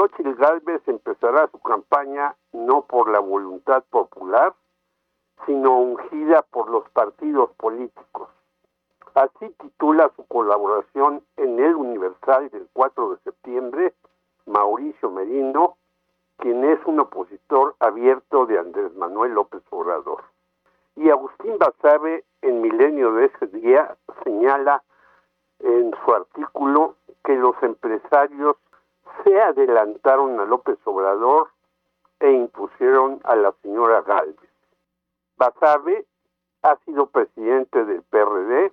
Xochitl Gálvez empezará su campaña no por la voluntad popular, sino ungida por los partidos políticos. Así titula su colaboración en el Universal del 4 de septiembre Mauricio Merino, quien es un opositor abierto de Andrés Manuel López Obrador. Y Agustín Basabe en Milenio de ese día señala en su artículo que los empresarios se adelantaron a López Obrador e impusieron a la señora Galvez. Basabe ha sido presidente del PRD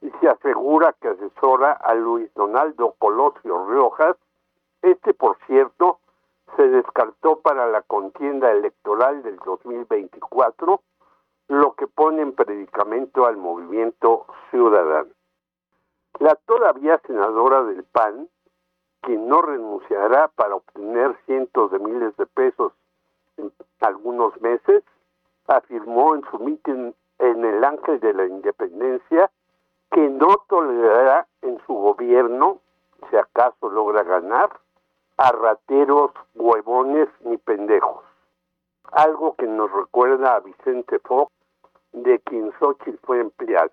y se asegura que asesora a Luis Donaldo Colosio Riojas. Este, por cierto, se descartó para la contienda electoral del 2024, lo que pone en predicamento al movimiento ciudadano. La todavía senadora del PAN, quien no renunciará para obtener cientos de miles de pesos en algunos meses, afirmó en su mitin en el Ángel de la Independencia que no tolerará en su gobierno, si acaso logra ganar, a rateros, huevones ni pendejos. Algo que nos recuerda a Vicente Fox, de quien Xochitl fue empleado.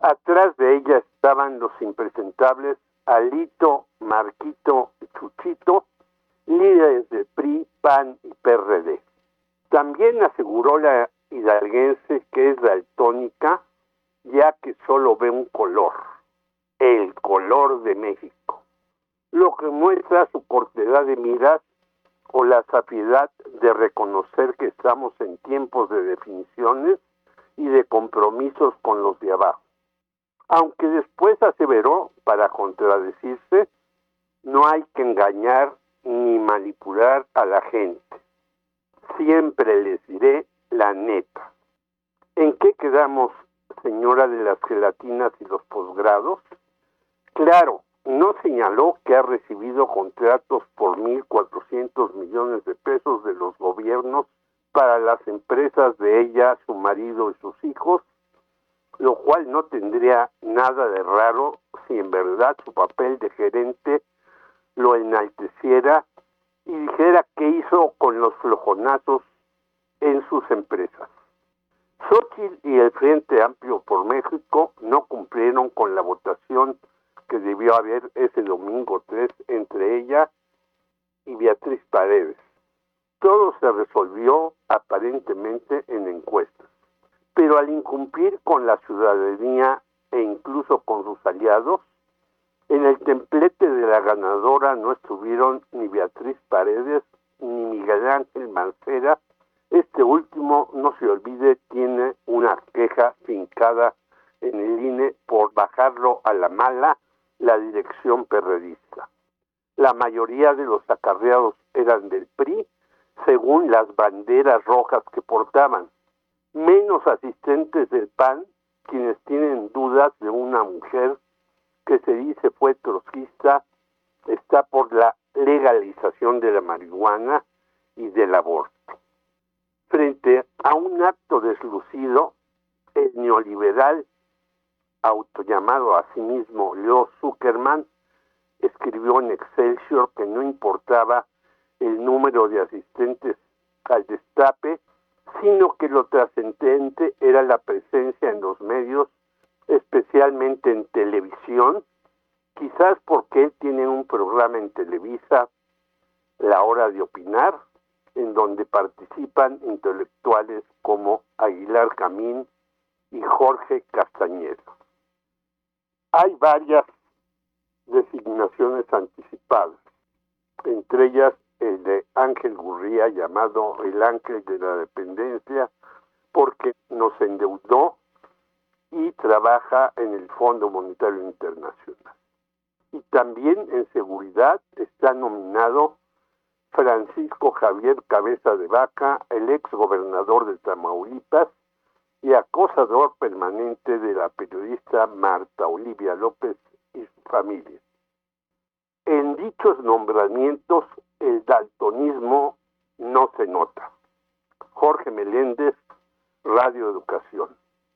Atrás de ella estaban los impresentables Alito, Marquito y Chuchito, líderes de PRI, PAN y PRD. También aseguró la hidalguense que es daltónica, ya que solo ve un color, el color de México, lo que muestra su cortedad de miras o la sabiedad de reconocer que estamos en tiempos de definiciones y de compromisos con los de abajo. Aunque después aseveró, para contradecirse, no hay que engañar ni manipular a la gente. Siempre les diré la neta. ¿En qué quedamos, señora de las gelatinas y los posgrados? Claro, no señaló que ha recibido contratos por 1.400 millones de pesos de los gobiernos para las empresas de ella, su marido y sus hijos, lo cual no tendría nada de raro si en verdad su papel de gerente lo enalteciera y dijera qué hizo con los flojonazos en sus empresas. Xochitl y el Frente Amplio por México no cumplieron con la votación que debió haber ese domingo 3 entre ella y Beatriz Paredes. Todo se resolvió aparentemente en encuestas, pero al incumplir con la ciudadanía e incluso con sus aliados, en el templete de la ganadora no estuvieron ni Beatriz Paredes ni Miguel Ángel Mancera. Este último, no se olvide, tiene una queja fincada en el INE por bajarlo a la mala la dirección perredista. La mayoría de los acarreados eran del PRI, según las banderas rojas que portaban. Menos asistentes del PAN, quienes tienen dudas de una mujer que se dice fue trotskista está por la legalización de la marihuana y del aborto. Frente a un acto deslucido, el neoliberal autollamado a sí mismo Leo Zuckerman escribió en Excelsior que no importaba el número de asistentes al destape, sino que lo trascendente era la presencia en los medios especialmente en televisión, quizás porque él tiene un programa en Televisa, La Hora de Opinar, en donde participan intelectuales como Aguilar Camín y Jorge Castañeda. Hay varias designaciones anticipadas, entre ellas el de Ángel Gurría, llamado el Ángel de la Dependencia, porque nos endeudó y trabaja en el Fondo Monetario Internacional. Y también en seguridad está nominado Francisco Javier Cabeza de Vaca, el ex gobernador de Tamaulipas y acosador permanente de la periodista Marta Olivia López y su familia. En dichos nombramientos el daltonismo no se nota. Jorge Meléndez, Radio Educación.